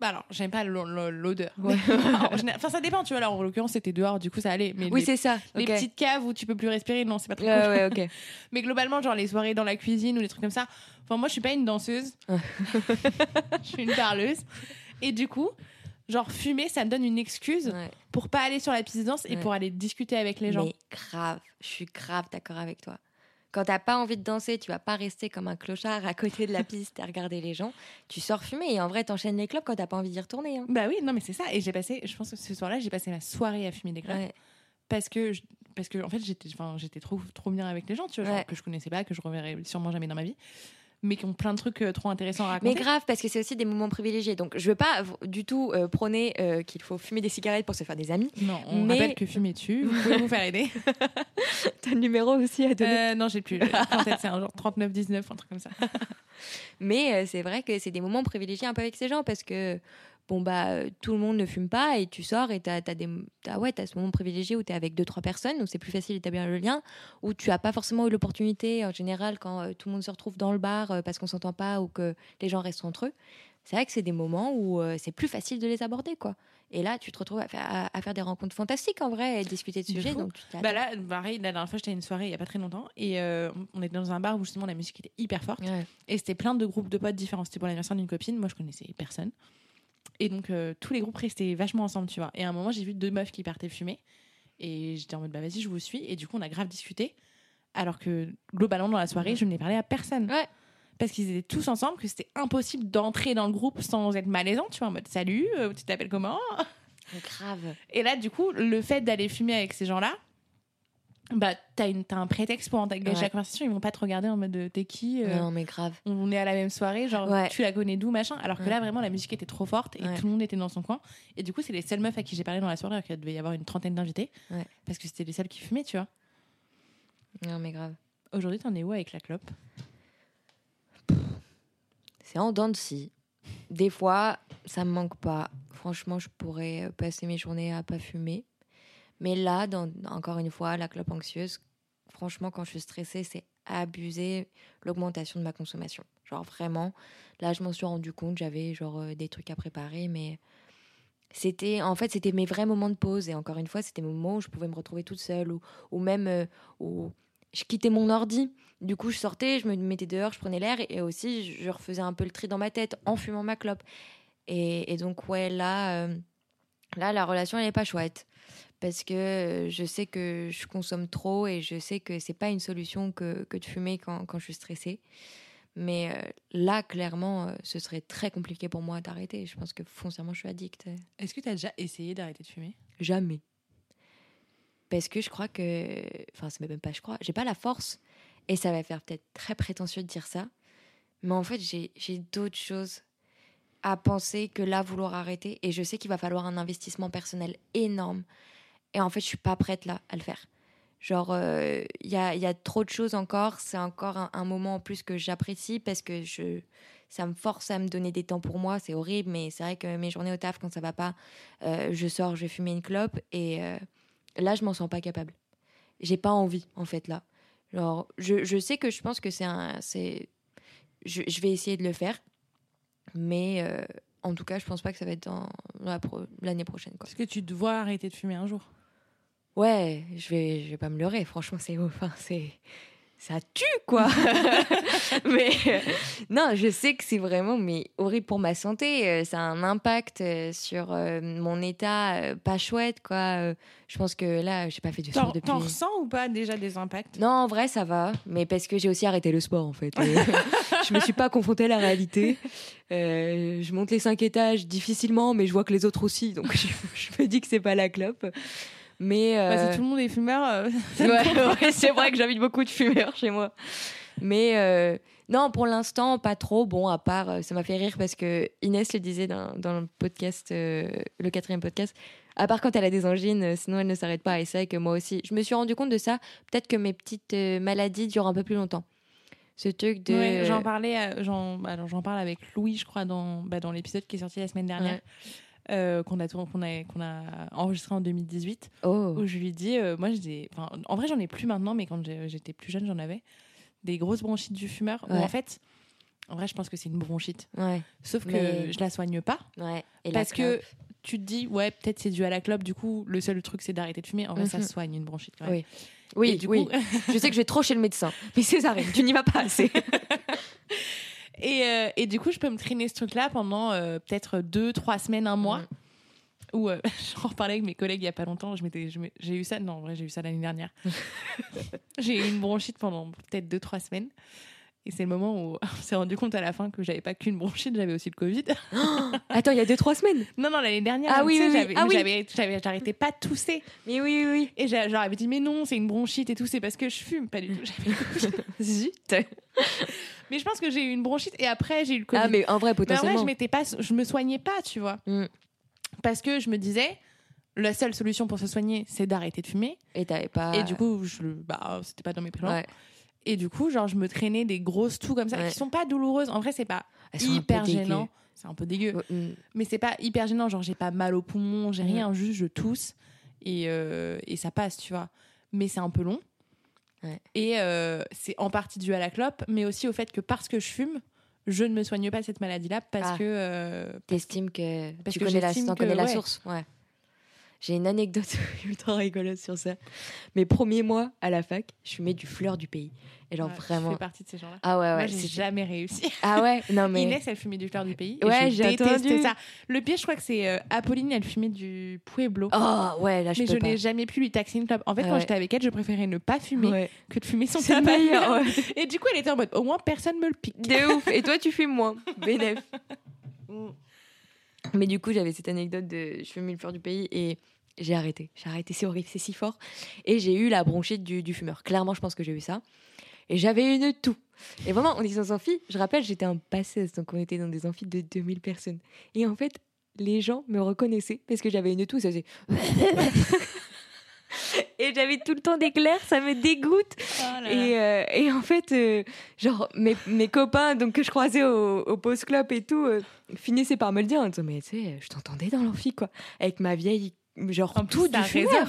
Bah alors, j'aime pas l'o- l'o- l'odeur. Ouais. Enfin, ça dépend, tu vois. Alors, en l'occurrence, c'était dehors, du coup, ça allait. Mais Oui, les, c'est ça. les petites caves où tu peux plus respirer, non, c'est pas très cool. ouais. Mais globalement, genre les soirées dans la cuisine ou les trucs comme ça. Enfin, moi, je suis pas une danseuse. Je suis une parleuse. Et du coup, genre fumer, ça me donne une excuse Ouais. pour pas aller sur la piste de danse et Ouais. pour aller discuter avec les gens. Mais grave, je suis grave d'accord avec toi. Quand t'as pas envie de danser, tu vas pas rester comme un clochard à côté de la piste à regarder les gens. Tu sors fumer et en vrai, t'enchaînes les clubs quand t'as pas envie d'y retourner. hein. Bah oui, non, mais c'est ça. Et j'ai passé, je pense que ce soir-là, j'ai passé ma soirée à fumer des clopes. Ouais. parce que je- parce que en fait j'étais trop trop bien avec les gens tu vois genre, Ouais. que je connaissais pas que je reverrai sûrement jamais dans ma vie mais qui ont plein de trucs euh, trop intéressants à Mais raconter grave, parce que c'est aussi des moments privilégiés. Donc, je veux pas du tout euh, prôner euh, qu'il faut fumer des cigarettes pour se faire des amis. non on Mais- rappelle que fumer tue vous pouvez vous faire aider T'as le numéro aussi à donner. Euh, non j'ai plus en tête c'est un genre 39 19 un truc comme ça Mais c'est vrai que c'est des moments privilégiés un peu avec ces gens parce que bon bah euh, tout le monde ne fume pas et tu sors et t'as as des t'as, ouais t'as ce moment privilégié où t'es avec deux trois personnes où c'est plus facile d'établir le lien où tu as pas forcément eu l'opportunité en général quand euh, tout le monde se retrouve dans le bar euh, parce qu'on s'entend pas ou que les gens restent entre eux c'est vrai que c'est des moments où euh, c'est plus facile de les aborder quoi et là tu te retrouves à faire, à, à faire des rencontres fantastiques en vrai et discuter de sujets donc tu bah là pareil la dernière fois j'étais à une soirée il y a pas très longtemps et euh, on était dans un bar où justement la musique était hyper forte Ouais. Et c'était plein de groupes de potes différents. C'était pour l'anniversaire d'une copine. Moi, je connaissais personne. Et donc, euh, tous les groupes restaient vachement ensemble, tu vois. Et à un moment, j'ai vu deux meufs qui partaient fumer. Et j'étais en mode, bah vas-y, je vous suis. Et du coup, on a grave discuté. Alors que, globalement, dans la soirée, je n'ai parlé à personne. Ouais. Parce qu'ils étaient tous ensemble, que c'était impossible d'entrer dans le groupe sans être malaisant, tu vois, en mode, salut, euh, tu t'appelles comment? Grave Et là, du coup, le fait d'aller fumer avec ces gens-là, bah, t'as, une, t'as un prétexte pour engager Ouais. la conversation. Ils vont pas te regarder en mode, euh, t'es qui euh, non mais grave on est à la même soirée, genre Ouais. tu la connais d'où, machin. Alors que Ouais. là, vraiment, la musique était trop forte et tout le monde était dans son coin. Et du coup, c'est les seules meufs à qui j'ai parlé dans la soirée, alors qu'il devait y avoir une trentaine d'invités. Parce que c'était les seules qui fumaient, tu vois. non mais grave Aujourd'hui, t'en es où avec la clope? C'est en dents de scie. Des fois, ça me manque pas. Franchement, je pourrais euh, passer mes journées à pas fumer. Mais là, encore une fois, la clope anxieuse, franchement, quand je suis stressée, c'est abuser l'augmentation de ma consommation. Genre vraiment, là, je m'en suis rendu compte, j'avais genre euh, des trucs à préparer, mais c'était, en fait, c'était mes vrais moments de pause. Et encore une fois, c'était mes moments où je pouvais me retrouver toute seule ou, ou même euh, où je quittais mon ordi. Du coup, je sortais, je me mettais dehors, je prenais l'air et aussi je refaisais un peu le tri dans ma tête en fumant ma clope. Et, donc, ouais, là, euh, là, la relation, elle n'est pas chouette. Parce que euh, je sais que je consomme trop et je sais que c'est pas une solution que, que de fumer quand, quand je suis stressée. Mais euh, là, clairement, euh, ce serait très compliqué pour moi d'arrêter. Je pense que foncièrement, je suis addict. Est-ce que t'as déjà essayé d'arrêter de fumer? Jamais. Parce que je crois que. Enfin, c'est même pas je crois. J'ai pas la force. Et ça va faire peut-être très prétentieux de dire ça. Mais en fait, j'ai j'ai d'autres choses à penser que là, vouloir arrêter. Et je sais qu'il va falloir un investissement personnel énorme. Et en fait, je suis pas prête là à le faire. Genre, euh, il y, a, y a trop de choses encore. C'est encore un, moment en plus que j'apprécie parce que je, ça me force à me donner des temps pour moi. C'est horrible, mais c'est vrai que mes journées au taf, quand ça va pas, euh, je sors, je vais fumer une clope. Et euh, là, je m'en sens pas capable. J'ai pas envie, en fait, là. Genre, je, je sais que je pense que c'est un. c'est je, vais essayer de le faire. Mais euh, en tout cas, je pense pas que ça va être dans la pro- l'année prochaine. Est-ce que tu dois arrêter de fumer un jour? Ouais, je vais, je vais pas me leurrer. Franchement, c'est enfin, c'est ça tue quoi. mais euh, non, je sais que c'est vraiment mais horrible pour ma santé. Euh, Ça a un impact euh, sur mon état pas chouette quoi. Je pense que là, j'ai pas fait de T'en, sport depuis. t'en ressens ou pas déjà des impacts? Non, en vrai, ça va, mais parce que j'ai aussi arrêté le sport en fait. Je me suis pas confrontée à la réalité. Je monte les cinq étages difficilement, mais je vois que les autres aussi, donc je, je me dis que c'est pas la clope. Mais Bah, euh, Si tout le monde est fumeur, euh, Ouais, ouais, c'est vrai que j'invite beaucoup de fumeurs chez moi. Mais euh, non, pour l'instant, pas trop. Bon, à part, euh, ça m'a fait rire parce que Inès le disait dans, dans le podcast, euh, le quatrième podcast. À part quand elle a des angines, sinon elle ne s'arrête pas. Et c'est vrai que moi aussi, je me suis rendu compte de ça. Peut-être que mes petites maladies durent un peu plus longtemps. Ce truc de. Ouais, j'en parlais, j'en, j'en parle avec Louis, je crois, dans, bah, dans l'épisode qui est sorti la semaine dernière, Ouais. Euh, qu'on a, tourné- qu'on a, qu'on a enregistré en 2018, Oh. où je lui dis, euh, moi, j'ai en vrai, j'en ai plus maintenant, mais quand j'étais plus jeune, j'en avais des grosses bronchites du fumeur. Où en fait, En vrai, je pense que c'est une bronchite. Ouais, Sauf que Mais- je la soigne pas. ouais. Et la parce que tu te dis, ouais, peut-être c'est dû à la clope. Du coup, le seul truc, c'est d'arrêter de fumer. En vrai, ça Mhm. soigne une bronchite quand même. Oui. Oui, du oui. coup, je sais que je vais trop chez le médecin. Mais Césarine, tu n'y vas pas assez. et, euh, et du coup, je peux me traîner ce truc-là pendant euh, peut-être deux, trois semaines, un mois. Mhm. Ou euh, j'en reparlais avec mes collègues il y a pas longtemps. Je m'étais, j'ai eu ça. Non, en vrai, j'ai eu ça l'année dernière. j'ai eu une bronchite pendant peut-être deux, trois semaines. Et c'est le moment où on s'est rendu compte à la fin que j'avais pas qu'une bronchite, j'avais aussi le Covid. Attends, il y a deux, trois semaines? non, non, l'année dernière. Ah oui, oui, oui. j'avais- Ah oui. j'avais- j'avais- j'arrêtais pas de tousser. Mais oui, oui, oui. Et j'a- je leur avais dit, mais non, c'est une bronchite et tout, c'est parce que je fume. Pas du tout. J'avais. Zut. Mais je pense que j'ai eu une bronchite et après, j'ai eu le Covid. Ah, mais en vrai, Mais en vrai, potentiellement. je m'étais pas, je me soignais pas, tu vois. Mm. Parce que je me disais, la seule solution pour se soigner, c'est d'arrêter de fumer. Et t'avais pas. Et du coup, je, bah, c'était pas dans mes plans. ouais. Et du coup, genre, je me traînais des grosses toux comme ça, Ouais. qui sont pas douloureuses. En vrai, c'est pas Elles hyper gênant. C'est un peu dégueu. Ouais, mm. Mais c'est pas hyper gênant. Genre, j'ai pas mal au poumon, j'ai Mm. rien, juste je tousse. Et, euh, et ça passe, tu vois. Mais c'est un peu long. Ouais. Et euh, c'est en partie dû à la clope, mais aussi au fait que parce que je fume, je ne me soigne pas cette maladie-là parce Ah. que. euh, T'estimes que Parce tu que connais la, que- connais la source. Ouais. J'ai une anecdote ultra rigolote sur ça. Mes premiers mois à la fac, je fumais du fleur du pays. Et genre ouais, Je vraiment. fais partie de ces gens-là. Ah ouais, Moi, ouais. j'ai c'était- jamais réussi. Ah ouais, non mais. Inès, elle fumait du fleur du pays. Ouais, j'ai entendu. ça. Le pire, je crois que c'est euh, Apolline, elle fumait du Pueblo. Oh ouais, là je mais peux je n'ai jamais pu lui taxer une clope. En fait, Ah quand ouais. j'étais avec elle, je préférais ne pas fumer Ouais. que de fumer son C'est tabac. meilleur, ouais. Et du coup, elle était en mode, au moins personne me le pique. De ouf. Et toi, tu fumes moins. Bénef. Mais du coup, j'avais cette anecdote de je fumais le fleur du pays et j'ai arrêté. J'ai arrêté, c'est horrible, c'est si fort. Et j'ai eu la bronchite du, fumeur. Clairement, je pense que j'ai eu ça. Et j'avais une toux. Et vraiment, on était dans un. Je rappelle, j'étais en passeuse, donc on était dans des amphis de 2000 personnes. Et en fait, les gens me reconnaissaient parce que j'avais une toux. Ça faisait. Et j'avais tout le temps des glaires, ça me dégoûte. Et, euh, et en fait, euh, genre, mes, mes copains donc, que je croisais au, au post club et tout, euh, finissaient par me le dire en disant Mais tu sais, je t'entendais dans l'amphi, quoi. Avec ma vieille, genre, en tout tout du général.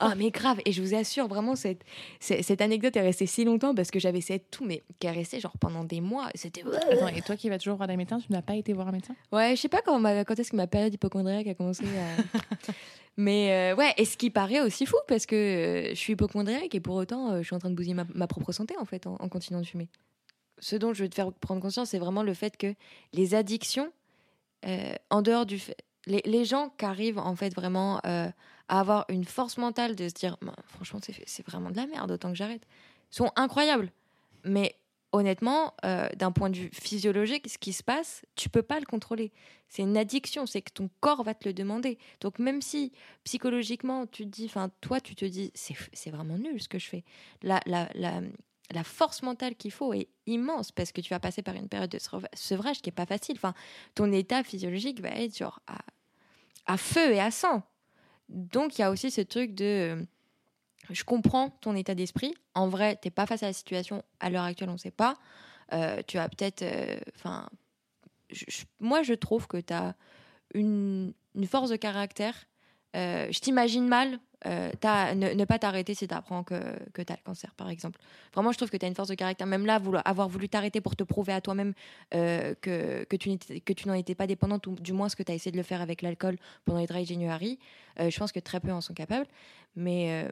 Ah, mais grave. Et je vous assure, vraiment, cette, cette, cette anecdote est restée si longtemps parce que j'avais cette toux, mais qui est restée genre pendant des mois. C'était. Attends, et toi qui vas toujours voir des médecins, tu n'as pas été voir un médecin? Ouais, je sais pas quand, ma- quand est-ce que ma période hypochondriaque a commencé à. Mais euh, ouais, et ce qui paraît aussi fou parce que euh, je suis hypochondriaque et pour autant euh, je suis en train de bousiller ma, propre santé en fait en, continuant de fumer. Ce dont je veux te faire prendre conscience, c'est vraiment le fait que les addictions, en dehors du fait. Les, gens qui arrivent en fait vraiment à avoir une force mentale de se dire Bah, franchement c'est vraiment de la merde autant que j'arrête, sont incroyables. Mais honnêtement, euh, d'un point de vue physiologique, ce qui se passe, tu peux pas le contrôler. C'est une addiction, c'est que ton corps va te le demander. Donc même si psychologiquement tu te dis, enfin toi tu te dis, c'est vraiment nul ce que je fais. La, la, la, la force mentale qu'il faut est immense parce que tu vas passer par une période de sevra- sevrage qui est pas facile. Enfin, ton état physiologique va être genre à, à feu et à sang. Donc il y a aussi ce truc de euh, je comprends ton état d'esprit. En vrai, t'es pas face à la situation à l'heure actuelle, on sait pas. Euh, tu as peut-être, euh, enfin, moi je trouve que tu as une, force de caractère. Euh, je t'imagine mal ne, ne pas t'arrêter si tu apprends que, que tu as le cancer, par exemple. Vraiment, je trouve que tu as une force de caractère. Même là, vouloir, avoir voulu t'arrêter pour te prouver à toi-même que, que tu que tu n'en étais pas dépendante, ou du moins ce que tu as essayé de le faire avec l'alcool pendant les dry January, je pense que très peu en sont capables. Mais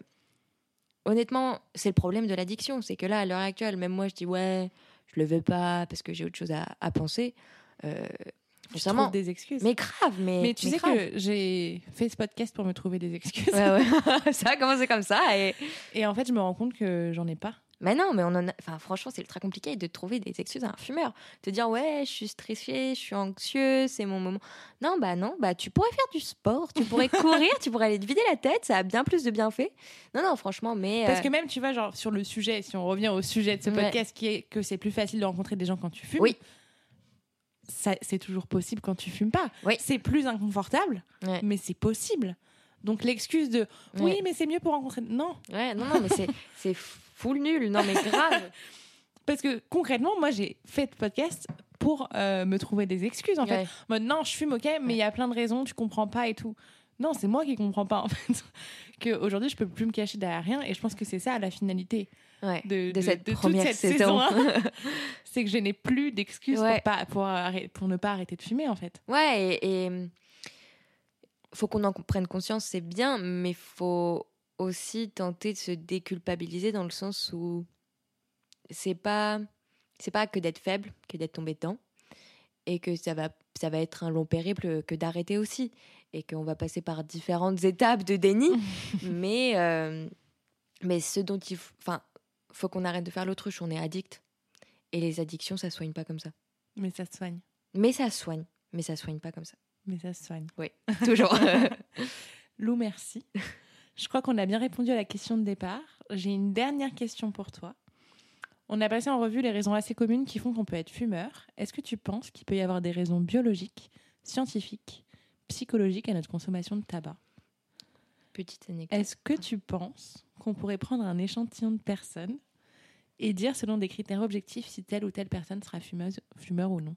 honnêtement, c'est le problème de l'addiction. C'est que là, à l'heure actuelle, même moi, je dis ouais, je le veux pas parce que j'ai autre chose à, à penser. Euh, trouve des excuses. mais grave, mais. Mais tu mais sais grave. que j'ai fait ce podcast pour me trouver des excuses. Ouais, ouais. ça a commencé comme ça. Et... Et en fait, je me rends compte que j'en ai pas. Mais non, mais on en a... enfin, franchement, c'est ultra compliqué de trouver des excuses à un fumeur. Te dire, ouais, je suis stressé, je suis anxieux, c'est mon moment. Non, bah non, bah tu pourrais faire du sport, tu pourrais courir, tu pourrais aller te vider la tête, ça a bien plus de bienfaits. Non, non, franchement, mais. Parce euh, que même, tu vois, genre sur le sujet, si on revient au sujet de ce Ouais. podcast, qui est que c'est plus facile de rencontrer des gens quand tu fumes. Oui. ça- C'est toujours possible quand tu fumes pas. Oui. C'est plus inconfortable, Ouais. mais c'est possible. Donc l'excuse de oui, Ouais. mais c'est mieux pour rencontrer. Non, Ouais, non, non, mais c'est full nul. Non, mais grave. parce que concrètement, moi, j'ai fait le podcast pour euh, me trouver des excuses en fait. Ouais. Mode, non, je fume, ok, mais il y a plein de raisons, tu comprends pas et tout. Non, c'est moi qui comprends pas en fait. Qu'aujourd'hui, je peux plus me cacher derrière rien. Et je pense que c'est ça la finalité Ouais. de, De cette toute première cette saison. saison-là. c'est que je n'ai plus d'excuses Ouais. pour, pas, pour, pour ne pas arrêter de fumer en fait. Ouais, et, et faut qu'on en prenne conscience, c'est bien, mais faut aussi tenter de se déculpabiliser dans le sens où c'est pas c'est pas que d'être faible, que d'être tombé dedans, et que ça va ça va être un long périple que d'arrêter aussi, et qu'on va passer par différentes étapes de déni, mais euh, mais ce dont il faut, enfin faut qu'on arrête de faire l'autruche, on est addict, et les addictions ça soigne pas comme ça, Mais ça soigne. mais ça soigne, mais ça soigne pas comme ça. Mais ça soigne. Toujours. Lou, merci. Je crois qu'on a bien répondu à la question de départ. J'ai une dernière question pour toi. On a passé en revue les raisons assez communes qui font qu'on peut être fumeur. Est-ce que tu penses qu'il peut y avoir des raisons biologiques, scientifiques, psychologiques à notre consommation de tabac? Petite anecdote. Est-ce que tu penses qu'on pourrait prendre un échantillon de personnes et dire selon des critères objectifs si telle ou telle personne sera fumeuse, fumeur ou non?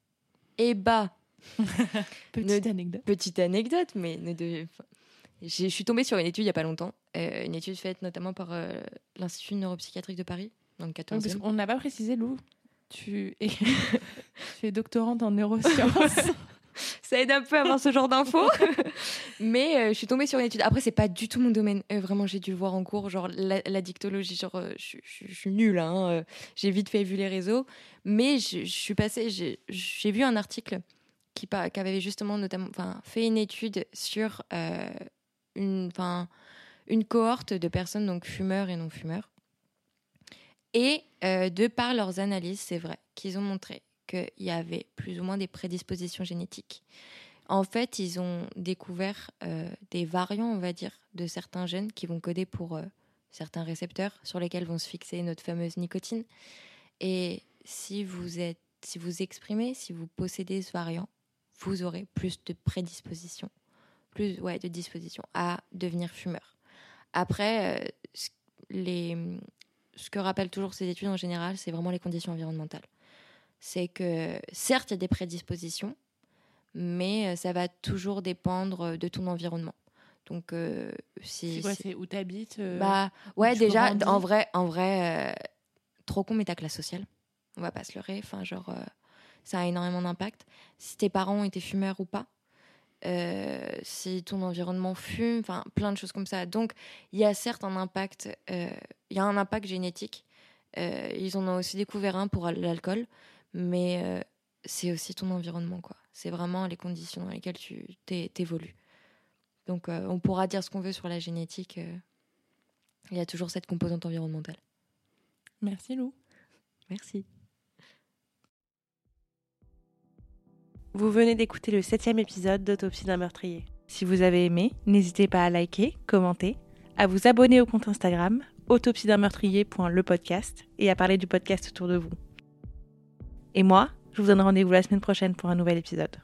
Eh bah, Petite Ne- anecdote. petite anecdote, mais ne de- enfin, j'ai- je suis tombée sur une étude il y a pas longtemps, euh, une étude faite notamment par euh, l'Institut neuropsychiatrique de Paris, dans le Oui, 14e. parce qu'on n'a pas précisé, Lou. Tu es, tu es doctorante en neurosciences. Ça aide un peu à avoir ce genre d'infos. Mais euh, je suis tombée sur une étude. Après, c'est pas du tout mon domaine. Euh, vraiment, j'ai dû le voir en cours. Genre, la, la dictologie, genre, je, je- je suis nulle. hein, J'ai vite fait vu les réseaux. Mais je, je suis passée. J'ai vu un article qui, avait justement notamment, enfin, fait une étude sur une, une cohorte de personnes, donc fumeurs et non fumeurs. Et euh, de par leurs analyses, c'est vrai qu'ils ont montré qu'il y avait plus ou moins des prédispositions génétiques. En fait, ils ont découvert euh, des variants, on va dire, de certains gènes qui vont coder pour euh, certains récepteurs sur lesquels vont se fixer notre fameuse nicotine. Et si vous êtes, si vous exprimez, si vous possédez ce variant, vous aurez plus de prédisposition, plus ouais, de disposition à devenir fumeur. Après, euh, ce- les, ce que rappellent toujours ces études en général, c'est vraiment les conditions environnementales. C'est que certes, il y a des prédispositions, mais euh, ça va toujours dépendre euh, de ton environnement. Donc, euh, si, C'est quoi si- C'est où t'habites euh, bah ouais, déjà en vrai, en vrai, euh, trop con mais ta classe sociale. On va pas se leurrer. Enfin, genre, ça a énormément d'impact. Si tes parents étaient fumeurs ou pas, euh, si ton environnement fume, enfin, plein de choses comme ça. Donc, il y a certes un impact. euh, Il y a un impact génétique. Euh, ils en ont aussi découvert un pour l'alcool, mais euh, c'est aussi ton environnement, quoi. C'est vraiment les conditions dans lesquelles tu t'é- t'évolues. Donc, euh, on pourra dire ce qu'on veut sur la génétique. euh, il y a toujours cette composante environnementale. Merci Lou. Merci. Vous venez d'écouter le septième épisode d'Autopsie d'un meurtrier. Si vous avez aimé, n'hésitez pas à liker, commenter, à vous abonner au compte Instagram autopsie d'un et à parler du podcast autour de vous. Et moi, je vous donne rendez-vous la semaine prochaine pour un nouvel épisode.